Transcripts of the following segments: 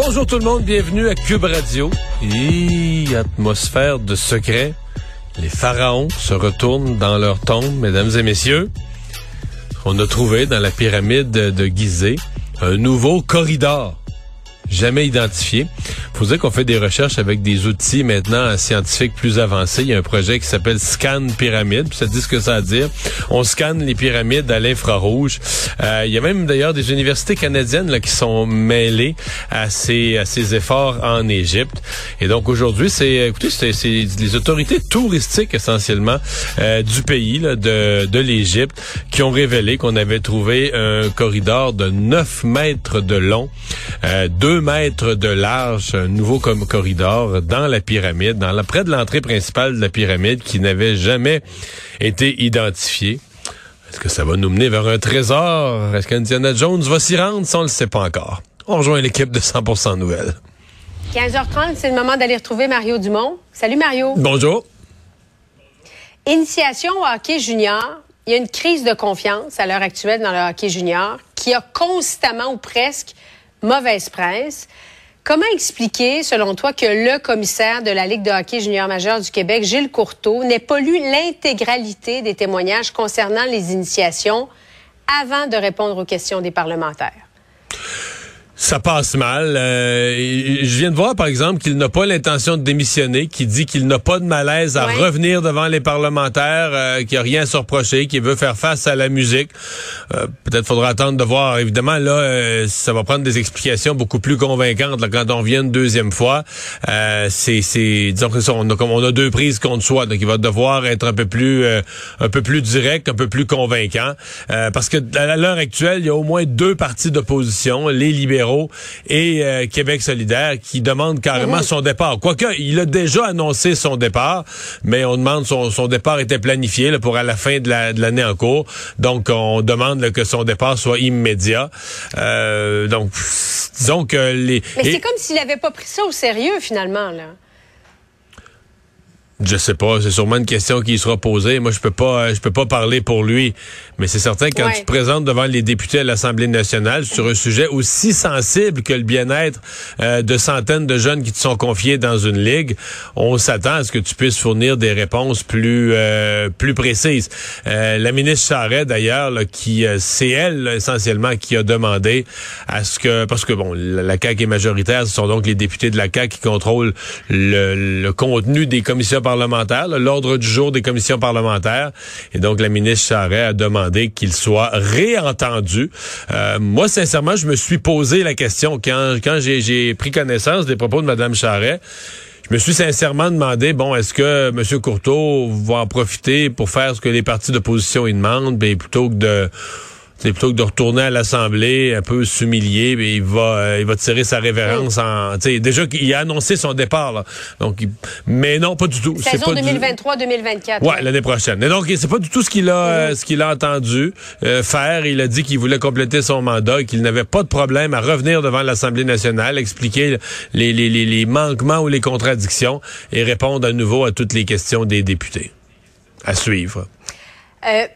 Bonjour tout le monde, bienvenue à Cube Radio. Et atmosphère de secret. Les pharaons se retournent dans leur tombe, mesdames et messieurs. On a trouvé dans la pyramide de Gizeh un nouveau corridor jamais identifié. Faut dire qu'on fait des recherches avec des outils maintenant scientifiques plus avancés. Il y a un projet qui s'appelle Scan Pyramide. Ça dit ce que ça à dire. On scanne les pyramides à l'infrarouge. Euh, il y a même d'ailleurs des universités canadiennes là, qui sont mêlées à ces, à ces efforts en Égypte. Et donc aujourd'hui, c'est écoutez, c'est les autorités touristiques essentiellement euh, du pays, là, de, de l'Égypte, qui ont révélé qu'on avait trouvé un corridor de 9 mètres de long, euh, 2 mètres de large, un nouveau comme corridor dans la pyramide, dans la, près de l'entrée principale de la pyramide qui n'avait jamais été identifié. Est-ce que ça va nous mener vers un trésor? Est-ce qu'Indiana Jones va s'y rendre? Ça, on le sait pas encore. On rejoint l'équipe de 100% Nouvelles. 15h30, c'est le moment d'aller retrouver Mario Dumont. Salut Mario. Bonjour. Initiation au hockey junior. Il y a une crise de confiance à l'heure actuelle dans le hockey junior qui a constamment ou presque mauvaise presse. Comment expliquer, selon toi, que le commissaire de la Ligue de hockey junior majeur du Québec, Gilles Courteau, n'ait pas lu l'intégralité des témoignages concernant les initiations avant de répondre aux questions des parlementaires? Ça passe mal. Euh, je viens de voir, par exemple, qu'il n'a pas l'intention de démissionner, qu'il dit qu'il n'a pas de malaise à revenir devant les parlementaires, euh, qu'il n'y a rien à se reprocher, qu'il veut faire face à la musique. Euh, peut-être faudra attendre de voir. Évidemment, là, euh, ça va prendre des explications beaucoup plus convaincantes là, quand on vient une deuxième fois. c'est, c'est, disons que ça, on a, on a deux prises contre soi, donc il va devoir être un peu plus, un peu plus direct, un peu plus convaincant, parce que à l'heure actuelle, il y a au moins deux partis d'opposition, les libéraux et euh, Québec solidaire qui demande carrément son départ. Quoique, il a déjà annoncé son départ, mais on demande son, son départ était planifié là, pour à la fin de l'année en cours. Donc, on demande que son départ soit immédiat. Euh, donc, disons que les... Mais c'est comme s'il n'avait pas pris ça au sérieux, finalement, là. Je sais pas, c'est sûrement une question qui sera posée. Moi, je peux pas, euh, je peux pas parler pour lui, mais c'est certain que quand tu te présentes devant les députés à l'Assemblée nationale sur un sujet aussi sensible que le bien-être euh, de centaines de jeunes qui te sont confiés dans une ligue, on s'attend à ce que tu puisses fournir des réponses plus euh, plus précises. la ministre Charret, d'ailleurs, qui c'est elle essentiellement qui a demandé à ce que parce que bon, la, la CAQ est majoritaire, ce sont donc les députés de la CAQ qui contrôlent le, le contenu des commissions parlementaire, l'ordre du jour des commissions parlementaires. Et donc, la ministre Charret a demandé qu'il soit réentendu. Euh, moi, sincèrement, je me suis posé la question quand, quand j'ai pris connaissance des propos de Mme Charret. Je me suis sincèrement demandé, bon, est-ce que M. Courteau va en profiter pour faire ce que les partis d'opposition y demandent, ben, plutôt que de c'est plutôt que de retourner à l'Assemblée un peu s'humilier, il va euh, il va tirer sa révérence en déjà qu'il a annoncé son départ là. Donc mais non, pas du tout. Saison 2023-2024. Ouais, l'année prochaine. Et donc c'est pas du tout ce qu'il a ce qu'il a entendu euh, faire, il a dit qu'il voulait compléter son mandat, qu'il n'avait pas de problème à revenir devant l'Assemblée nationale, expliquer les, les, les, les manquements ou les contradictions et répondre à nouveau à toutes les questions des députés. À suivre. Euh,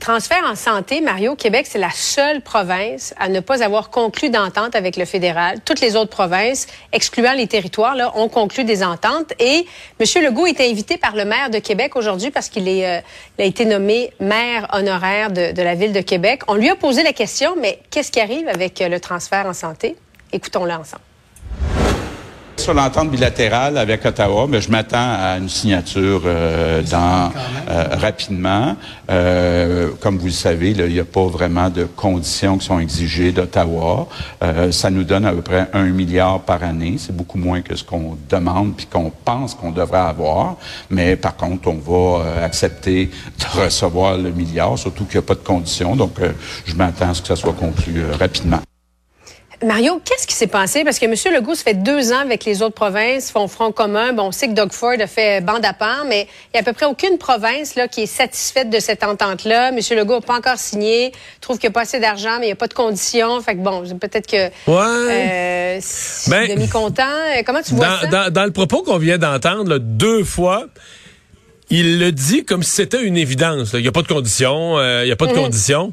Transfert en santé, Mario, Québec, c'est la seule province à ne pas avoir conclu d'entente avec le fédéral. Toutes les autres provinces, excluant les territoires, là, ont conclu des ententes. Et M. Legault est invité par le maire de Québec aujourd'hui parce qu'il euh, a été nommé maire honoraire de, de, la ville de Québec. On lui a posé la question, mais qu'est-ce qui arrive avec euh, le transfert en santé? Écoutons-le ensemble. Sur l'entente bilatérale avec Ottawa, mais je m'attends à une signature euh, dans euh, rapidement. Euh, comme vous le savez, il n'y a pas vraiment de conditions qui sont exigées d'Ottawa. ça nous donne à peu près un milliard par année. C'est beaucoup moins que ce qu'on demande puis qu'on pense qu'on devrait avoir. Mais par contre, on va accepter de recevoir le milliard, surtout qu'il n'y a pas de conditions. Donc, je m'attends à ce que ça soit conclu rapidement. Mario, qu'est-ce qui s'est passé? Parce que M. Legault, ça fait deux ans avec les autres provinces, font front commun. Bon, on sait que Doug Ford a fait bande à part, mais il n'y a à peu près aucune province là, qui est satisfaite de cette entente-là. M. Legault n'a pas encore signé, trouve qu'il n'y a pas assez d'argent, mais il n'y a pas de conditions. Fait que bon, peut-être que... Ouais. Euh, ben, demi-content. Comment tu vois dans, ça? Dans, le propos qu'on vient d'entendre, deux fois, il le dit comme si c'était une évidence. Il n'y a pas de conditions, euh, il n'y a pas de mm. conditions.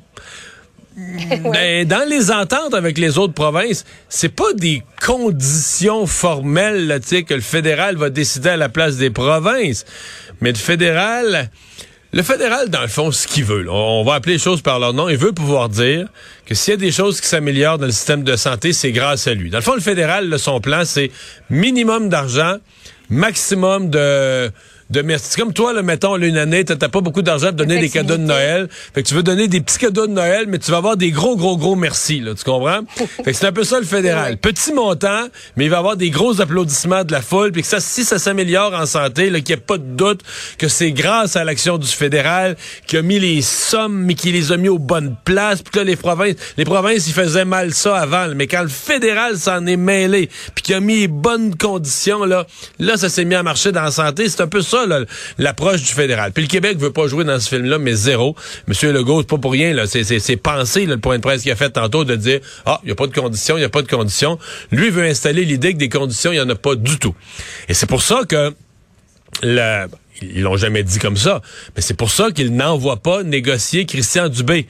Ben, dans les ententes avec les autres provinces, c'est pas des conditions formelles là, que le fédéral va décider à la place des provinces. Mais le fédéral, le fédéral, dans le fond, ce qu'il veut, on va appeler les choses par leur nom, il veut pouvoir dire que s'il y a des choses qui s'améliorent dans le système de santé, c'est grâce à lui. Dans le fond, le fédéral, son plan, c'est minimum d'argent, maximum de de merci. C'est comme toi, là, mettons, une année, t'as pas beaucoup d'argent pour donner des cadeaux de Noël. Fait que tu veux donner des petits cadeaux de Noël, mais tu vas avoir des gros, gros, gros merci, là. Tu comprends? fait que c'est un peu ça, le fédéral. Petit montant, mais il va avoir des gros applaudissements de la foule, puis que ça, si ça s'améliore en santé, là, qu'il n'y ait pas de doute que c'est grâce à l'action du fédéral qui a mis les sommes, mais qui les a mis aux bonnes places, puis que là, les provinces, les provinces, ils faisaient mal ça avant, mais quand le fédéral s'en est mêlé, puis qu'il a mis les bonnes conditions, là, là, ça s'est mis à marcher dans la santé. C'est un peu ça l'approche du fédéral. Puis le Québec veut pas jouer dans ce film-là, mais zéro. Monsieur Legault, c'est pas pour rien, là. C'est pensé, le point de presse qu'il a fait tantôt, de dire, ah, il n'y a pas de conditions, il n'y a pas de conditions. Lui veut installer l'idée que des conditions, il n'y en a pas du tout. Et c'est pour ça que ils l'ont jamais dit comme ça, mais c'est pour ça qu'il n'envoie pas négocier Christian Dubé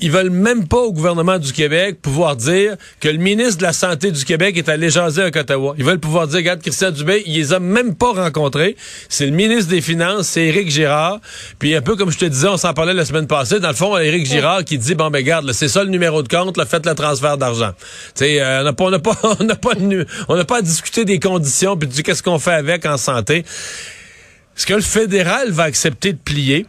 ils veulent même pas au gouvernement du Québec pouvoir dire que le ministre de la Santé du Québec est allé jaser à Ottawa. Ils veulent pouvoir dire, regarde, Christian Dubé, il les a même pas rencontrés. C'est le ministre des Finances, c'est Éric Girard. Puis un peu comme je te disais, on s'en parlait la semaine passée, dans le fond, Éric Girard qui dit, bon, ben garde, c'est ça le numéro de compte, là, faites le transfert d'argent. Tu sais, euh, on n'a pas, on n'a pas, on n'a pas, on pas à discuter des conditions, puis du qu'est-ce qu'on fait avec en santé. Est-ce que le fédéral va accepter de plier?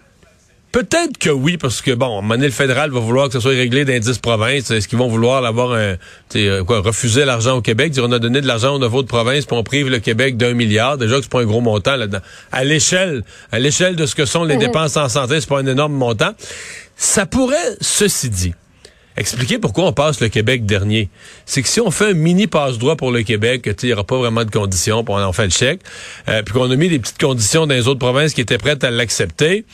Peut-être que oui, parce que, bon, à le fédéral va vouloir que ça soit réglé dans 10 provinces. Est-ce qu'ils vont vouloir avoir un, euh, quoi, refuser l'argent au Québec, dire on a donné de l'argent aux nouveaux de provinces, puis on prive le Québec d'un milliard. Déjà que c'est pas un gros montant là-dedans. À l'échelle, à l'échelle de ce que sont les mhm. dépenses en santé, c'est pas un énorme montant. Ça pourrait, ceci dit, expliquer pourquoi on passe le Québec dernier. C'est que si on fait un mini passe-droit pour le Québec, il n'y aura pas vraiment de conditions, pour on en fait le chèque, euh, puis qu'on a mis des petites conditions dans les autres provinces qui étaient prêtes à l'accepter,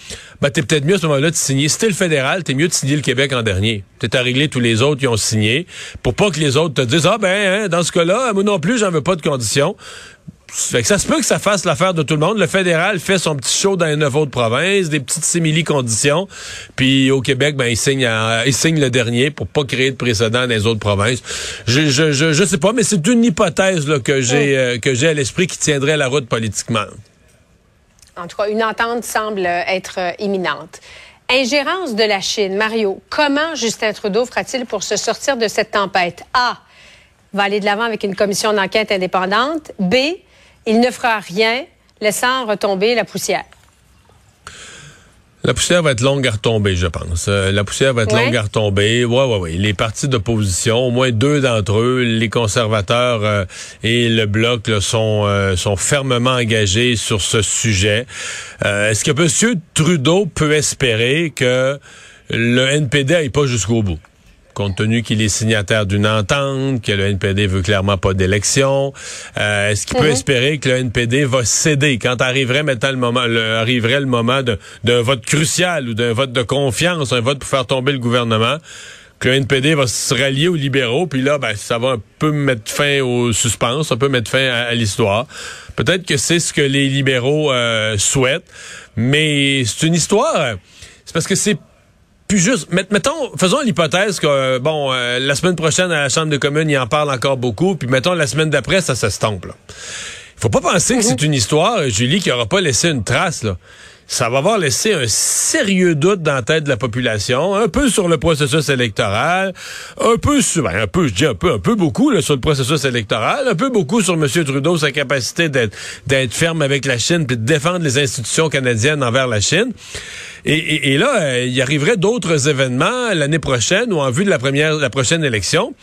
ben t'es peut-être mieux à ce moment-là de signer. Si t'es le fédéral, t'es mieux de signer le Québec en dernier. T'es à régler tous les autres qui ont signé, pour pas que les autres te disent, ah ben, hein, dans ce cas-là, moi non plus, j'en veux pas de conditions. Fait que ça se peut que ça fasse l'affaire de tout le monde. Le fédéral fait son petit show dans les neuf autres provinces, des petites simili-conditions. Puis au Québec, ben, il signe, il signe le dernier pour pas créer de précédent dans les autres provinces. Je, je, je, je sais pas, mais c'est une hypothèse là, que j'ai euh, que j'ai à l'esprit qui tiendrait la route politiquement. En tout cas, une entente semble être euh, imminente. Ingérence de la Chine. Mario, comment Justin Trudeau fera-t-il pour se sortir de cette tempête? A. Va aller de l'avant avec une commission d'enquête indépendante. B il ne fera rien, laissant retomber la poussière. La poussière va être longue à retomber, je pense. Euh, la poussière va être longue à retomber. Oui, oui, oui. Les partis d'opposition, au moins deux d'entre eux, les conservateurs euh, et le bloc, sont, euh, sont fermement engagés sur ce sujet. Est-ce que M. Trudeau peut espérer que le NPD n'aille pas jusqu'au bout? Compte tenu qu'il est signataire d'une entente, que le NPD veut clairement pas d'élection. Euh, est-ce qu'il peut mhm. espérer que le NPD va céder? Quand arriverait maintenant le moment, arriverait le moment d'un vote crucial ou d'un vote de confiance, un vote pour faire tomber le gouvernement? que le NPD va se rallier aux libéraux, puis là, ben, ça va un peu mettre fin au suspense, ça peut mettre fin à, l'histoire. Peut-être que c'est ce que les libéraux euh, souhaitent, mais c'est une histoire. C'est parce que c'est juste, mettons, faisons l'hypothèse que, bon, euh, la semaine prochaine, à la Chambre de communes, il en parle encore beaucoup, puis mettons, la semaine d'après, ça s'estompe. Il faut pas penser que c'est mhm. une histoire, Julie, qui aura pas laissé une trace, là ça va avoir laissé un sérieux doute dans la tête de la population, un peu sur le processus électoral, un peu sur, ben, un peu, je dis un peu, un peu beaucoup là, sur le processus électoral, un peu beaucoup sur M. Trudeau, sa capacité d'être d'être ferme avec la Chine puis de défendre les institutions canadiennes envers la Chine. Et, et, là, euh, il arriverait d'autres événements l'année prochaine ou en vue de la première, la prochaine élection.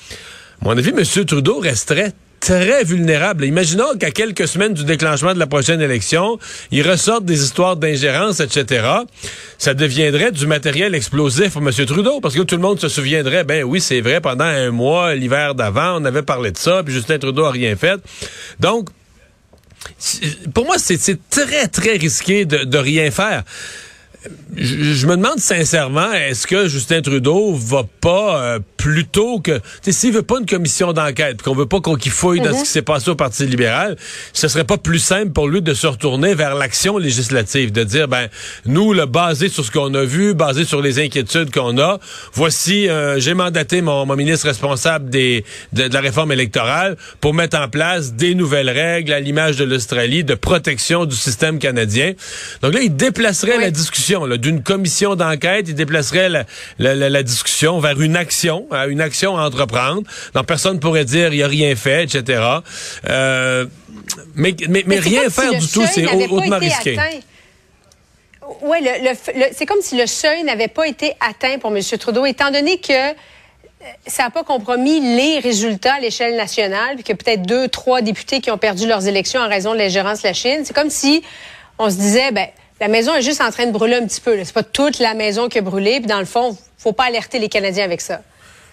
Mon avis, M. Trudeau resterait très vulnérable. Imaginons qu'à quelques semaines du déclenchement de la prochaine élection, il ressorte des histoires d'ingérence, etc. Ça deviendrait du matériel explosif pour M. Trudeau, parce que tout le monde se souviendrait, ben oui, c'est vrai, pendant un mois, l'hiver d'avant, on avait parlé de ça, puis Justin Trudeau a rien fait. Donc, pour moi, c'est très, très risqué de rien faire je, me demande sincèrement, est-ce que Justin Trudeau va pas euh, plutôt que, s'il veut pas une commission d'enquête, qu'on veut pas qu'on qu'il fouille dans ce mhm. qui s'est passé au Parti libéral, ce serait pas plus simple pour lui de se retourner vers l'action législative, de dire, ben, nous, le basé sur ce qu'on a vu, basé sur les inquiétudes qu'on a, voici, euh, j'ai mandaté mon, mon, ministre responsable des, de, la réforme électorale pour mettre en place des nouvelles règles à l'image de l'Australie de protection du système canadien. Donc là, il déplacerait la discussion d'une commission d'enquête, il déplacerait la, discussion vers une action, hein, une action à entreprendre. Donc personne pourrait dire il a rien fait, etc. Euh, mais, mais, rien faire du tout, c'est hautement risqué. Oui, c'est comme si le seuil n'avait pas été atteint pour M. Trudeau, étant donné que euh, ça n'a pas compromis les résultats à l'échelle nationale, puis a peut-être deux, trois députés qui ont perdu leurs élections en raison de l'ingérence de la Chine. C'est comme si on se disait, ben, la maison est juste en train de brûler un petit peu. C'est pas toute la maison qui a brûlé. Puis dans le fond, faut pas alerter les Canadiens avec ça.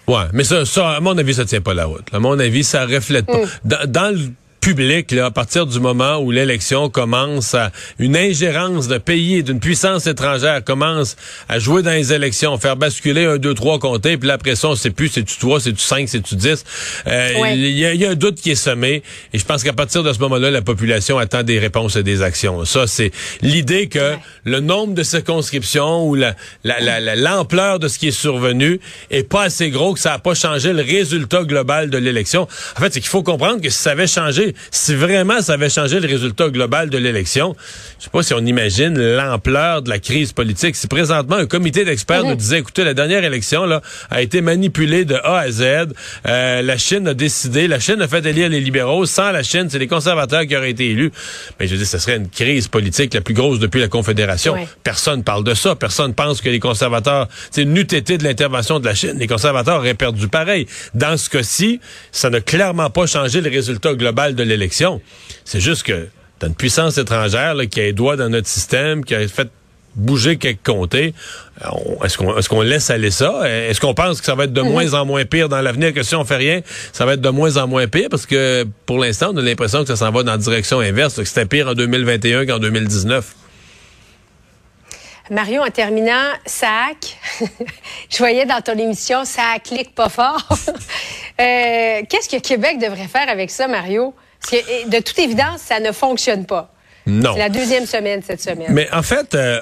Ouais, mais ça, ça, à mon avis, ça tient pas la route. À mon avis, ça reflète pas. Mm. dans le public là, à partir du moment où l'élection commence à une ingérence de pays d'une puissance étrangère commence à jouer dans les élections, faire basculer un, deux, trois comtés, puis là, après ça, on sait plus c'est tu trois, c'est tu cinq, c'est tu dix. Euh, il y, a un doute qui est semé, et je pense qu'à partir de ce moment-là, la population attend des réponses et des actions. Ça, c'est l'idée que le nombre de circonscriptions ou la, l'ampleur la, de ce qui est survenu est pas assez gros que ça n'a pas changé le résultat global de l'élection. En fait, c'est qu'il faut comprendre que si ça avait changé si vraiment ça avait changé le résultat global de l'élection, je sais pas si on imagine l'ampleur de la crise politique. Si présentement un comité d'experts nous disait, écoutez, la dernière élection là a été manipulée de A à Z, euh, la Chine a décidé, la Chine a fait élire les libéraux, sans la Chine, c'est les conservateurs qui auraient été élus. Mais je dis, ce serait une crise politique la plus grosse depuis la Confédération. Personne parle de ça. Personne pense que les conservateurs, c'est une été de l'intervention de la Chine. Les conservateurs auraient perdu pareil. Dans ce cas-ci, ça n'a clairement pas changé le résultat global de l'élection. C'est juste que t'as une puissance étrangère qui a les doigts dans notre système, qui a fait bouger quelques comtés. Est-ce qu'on est qu'on laisse aller ça? Est-ce qu'on pense que ça va être de mhm. moins en moins pire dans l'avenir, que si on fait rien, ça va être de moins en moins pire? Parce que pour l'instant, on a l'impression que ça s'en va dans la direction inverse, que c'était pire en 2021 qu'en 2019. Mario, en terminant, SAC, je voyais dans ton émission, ça clique pas fort. Euh, qu'est-ce que Québec devrait faire avec ça, Mario? Parce que, de toute évidence, ça ne fonctionne pas. Non. C'est la deuxième semaine cette semaine. Mais en fait, euh,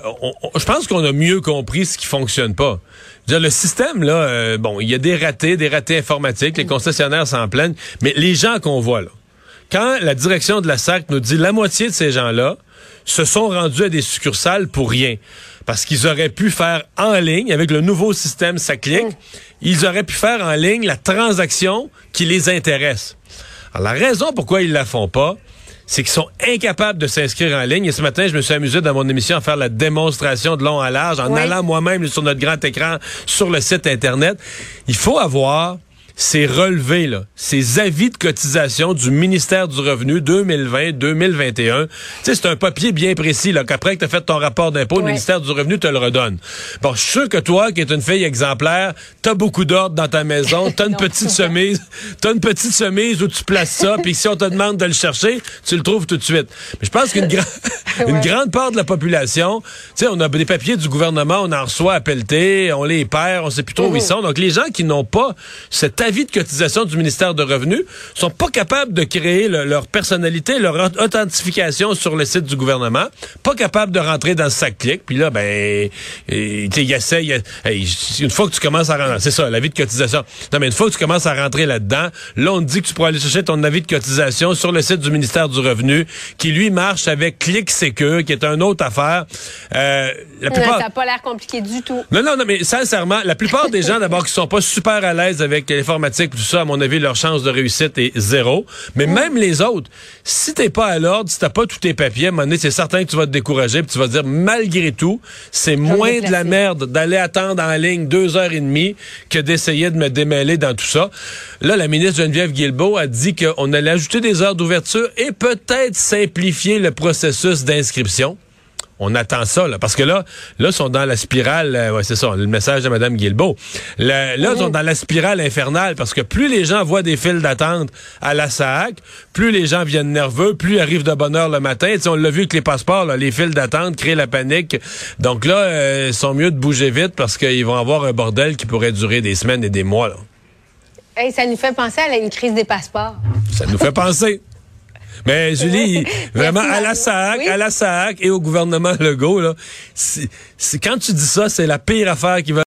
je pense qu'on a mieux compris ce qui fonctionne pas. Dire, le système, là, euh, bon, il y a des ratés, des ratés informatiques, les concessionnaires s'en plaignent, mais les gens qu'on voit là, quand la direction de la SAC nous dit la moitié de ces gens-là se sont rendus à des succursales pour rien, parce qu'ils auraient pu faire en ligne, avec le nouveau système SACLIC, mm. ils auraient pu faire en ligne la transaction qui les intéresse. Alors, la raison pourquoi ils la font pas, c'est qu'ils sont incapables de s'inscrire en ligne. Et ce matin, je me suis amusé dans mon émission à faire la démonstration de long à large en allant moi-même sur notre grand écran sur le site Internet. Il faut avoir ces relevés, là, ces avis de cotisation du ministère du Revenu 2020-2021. Tu sais, c'est un papier bien précis, là, qu'après que tu as fait ton rapport d'impôt, le ministère du Revenu te le redonne. Bon, je suis sûr que toi, qui es une fille exemplaire, t'as beaucoup d'ordre dans ta maison, t'as une petite chemise, t'as une petite chemise où tu places ça, puis si on te demande de le chercher, tu le trouves tout de suite. Mais je pense qu'une une grande part de la population, tu sais, on a des papiers du gouvernement, on en reçoit à pelleter, on les perd, on sait plus trop où ils mhm. sont. Donc, les gens qui n'ont pas cette avis de cotisation du ministère de Revenus, sont pas capables de créer leur personnalité, leur authentification sur le site du gouvernement, pas capables de rentrer dans ce sac clic. Puis là, ben, il essaie, une fois que tu commences à rentrer, c'est ça, l'avis de cotisation. Non, mais une fois que tu commences à rentrer là-dedans, là, on te dit que tu pourras aller chercher ton avis de cotisation sur le site du ministère du Revenu, qui lui marche avec Clic Secure, qui est une autre affaire. Euh, la plupart... Ça n'a pas l'air compliqué du tout. Non, non, non, mais sincèrement, la plupart des gens, d'abord, qui sont pas super à l'aise avec l'informatique, tout ça, à mon avis, leur chance de réussite est zéro. Mais même les autres, si t'es pas à l'ordre, si t'as pas tous tes papiers, à un moment donné, c'est certain que tu vas te décourager, puis tu vas te dire, malgré tout, c'est moins de la merde d'aller attendre en ligne deux heures et demie que d'essayer de me démêler dans tout ça. Là, la ministre Geneviève Guilbeault a dit qu'on allait ajouter des heures d'ouverture et peut-être simplifier le processus d'inscription on attend ça, là, parce que là, là, ils sont dans la spirale, euh, ouais, c'est ça, le message de Mme Guilbeault. là, ils sont dans la spirale infernale, parce que plus les gens voient des files d'attente à la SAC, plus les gens viennent nerveux, plus ils arrivent de bonne heure le matin. on l'a vu avec les passeports, là, les files d'attente créent la panique. Donc là, euh, ils sont mieux de bouger vite parce qu'ils vont avoir un bordel qui pourrait durer des semaines et des mois. Là. ça nous fait penser à une crise des passeports. Ça nous fait penser. Mais Julie, vraiment, à la SAC, à la SAC et au gouvernement Legault, là, quand tu dis ça, c'est la pire affaire qui va